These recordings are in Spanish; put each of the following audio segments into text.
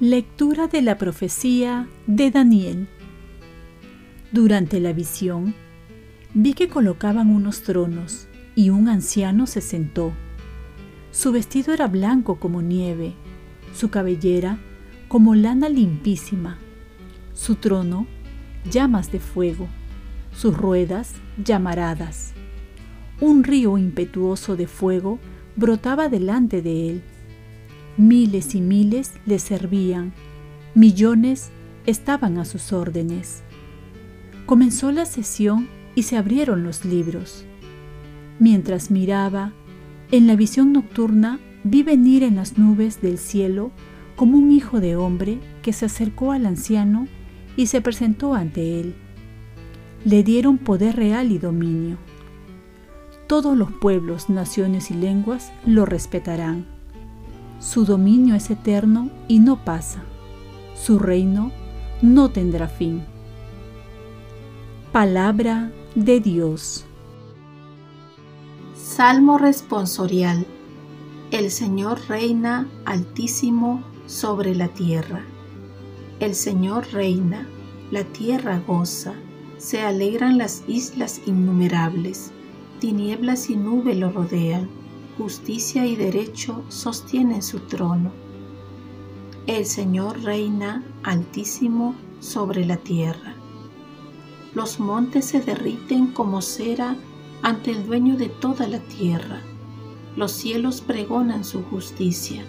Lectura de la profecía de Daniel. Durante la visión, vi que colocaban unos tronos y un anciano se sentó. Su vestido era blanco como nieve, su cabellera como lana limpísima, su trono llamas de fuego, sus ruedas llamaradas. Un río impetuoso de fuego brotaba delante de él Miles y miles le servían, millones estaban a sus órdenes. Comenzó la sesión y se abrieron los libros. Mientras miraba, en la visión nocturna vi venir en las nubes del cielo como un hijo de hombre que se acercó al anciano y se presentó ante él. Le dieron poder real y dominio. Todos los pueblos, naciones y lenguas lo respetarán su dominio es eterno y no pasa. Su reino no tendrá fin. Palabra de Dios. Salmo responsorial. El Señor reina altísimo sobre la tierra. El Señor reina, la tierra goza, se alegran las islas innumerables, tinieblas y nube lo rodean justicia y derecho sostienen su trono. El Señor reina altísimo sobre la tierra. Los montes se derriten como cera ante el dueño de toda la tierra. Los cielos pregonan su justicia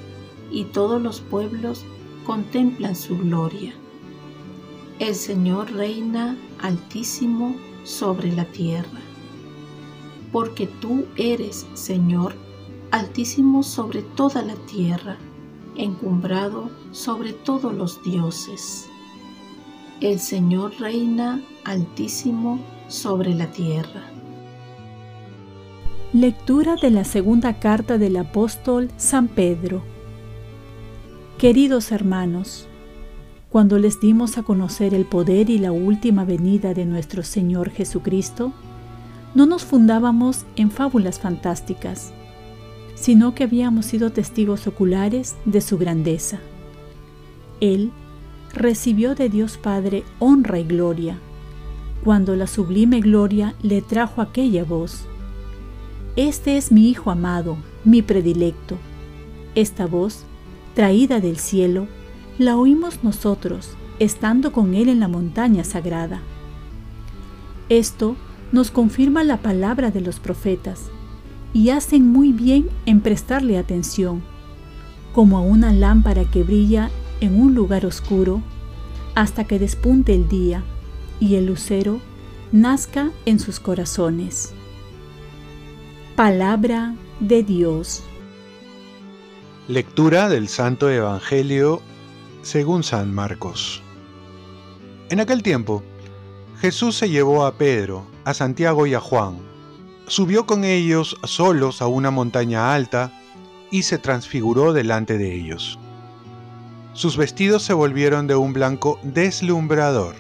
y todos los pueblos contemplan su gloria. El Señor reina altísimo sobre la tierra. Porque tú eres, Señor, altísimo sobre toda la tierra, encumbrado sobre todos los dioses. El Señor reina altísimo sobre la tierra. Lectura de la segunda carta del apóstol San Pedro. Queridos hermanos, cuando les dimos a conocer el poder y la última venida de nuestro Señor Jesucristo, no nos fundábamos en fábulas fantásticas, sino que habíamos sido testigos oculares de su grandeza. Él recibió de Dios Padre honra y gloria, cuando la sublime gloria le trajo aquella voz. Este es mi Hijo amado, mi predilecto. Esta voz, traída del cielo, la oímos nosotros, estando con Él en la montaña sagrada. Esto nos confirma la palabra de los profetas, y hacen muy bien en prestarle atención, como a una lámpara que brilla en un lugar oscuro hasta que despunte el día y el lucero nazca en sus corazones. Palabra de Dios. Lectura del Santo Evangelio según San Marcos. En aquel tiempo, Jesús se llevó a Pedro, a Santiago y a Juan subió con ellos solos a una montaña alta y se transfiguró delante de ellos. Sus vestidos se volvieron de un blanco deslumbrador,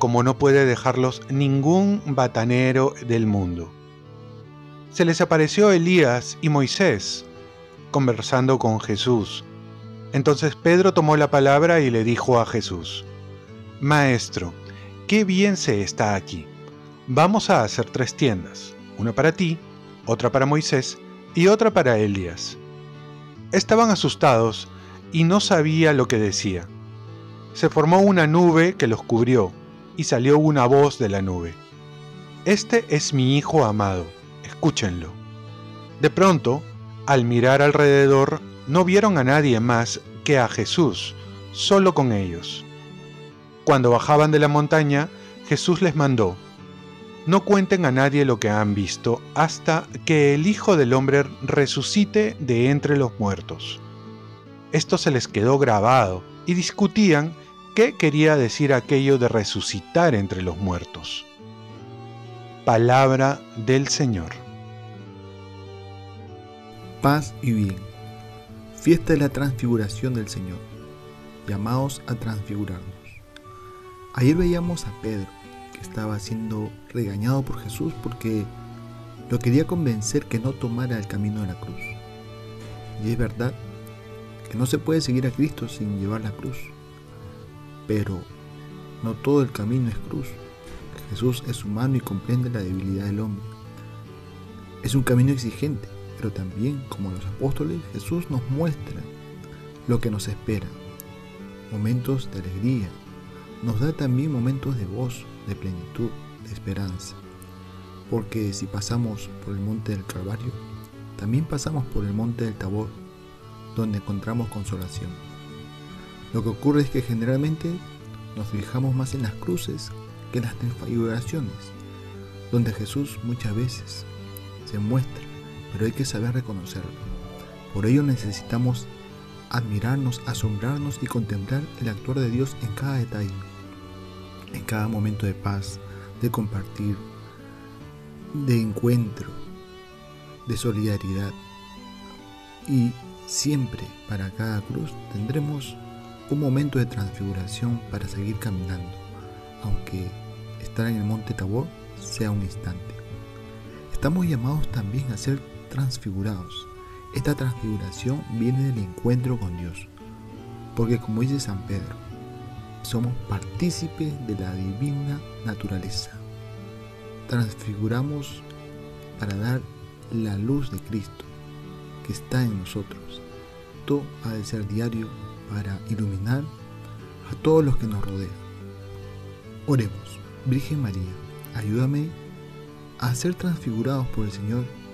como no puede dejarlos ningún batanero del mundo. Se les apareció Elías y Moisés, conversando con Jesús. Entonces Pedro tomó la palabra y le dijo a Jesús, Maestro, qué bien se está aquí. Vamos a hacer tres tiendas una para ti, otra para Moisés y otra para Elías. Estaban asustados y no sabía lo que decía. Se formó una nube que los cubrió y salió una voz de la nube. Este es mi Hijo amado, escúchenlo. De pronto, al mirar alrededor, no vieron a nadie más que a Jesús, solo con ellos. Cuando bajaban de la montaña, Jesús les mandó, no cuenten a nadie lo que han visto hasta que el Hijo del Hombre resucite de entre los muertos. Esto se les quedó grabado y discutían qué quería decir aquello de resucitar entre los muertos. Palabra del Señor. Paz y bien. Fiesta de la transfiguración del Señor. Llamados a transfigurarnos. Ayer veíamos a Pedro, que estaba siendo regañado por Jesús porque lo quería convencer que no tomara el camino de la cruz. Y es verdad que no se puede seguir a Cristo sin llevar la cruz. Pero no todo el camino es cruz. Jesús es humano y comprende la debilidad del hombre. Es un camino exigente, pero también, como los apóstoles, Jesús nos muestra lo que nos espera. Momentos de alegría. Nos da también momentos de gozo, de plenitud, de esperanza. Porque si pasamos por el monte del Calvario, también pasamos por el monte del Tabor, donde encontramos consolación. Lo que ocurre es que generalmente nos fijamos más en las cruces que en las transfiguraciones, donde Jesús muchas veces se muestra, pero hay que saber reconocerlo. Por ello necesitamos admirarnos, asombrarnos y contemplar el actuar de Dios en cada detalle, en cada momento de paz, de compartir, de encuentro, de solidaridad. Y siempre para cada cruz tendremos un momento de transfiguración para seguir caminando, aunque estar en el monte Tabor sea un instante. Estamos llamados también a ser transfigurados. Esta transfiguración viene del encuentro con Dios, porque como dice San Pedro, somos partícipes de la divina naturaleza. Transfiguramos para dar la luz de Cristo que está en nosotros. Todo ha de ser diario para iluminar a todos los que nos rodean. Oremos, Virgen María, ayúdame a ser transfigurados por el Señor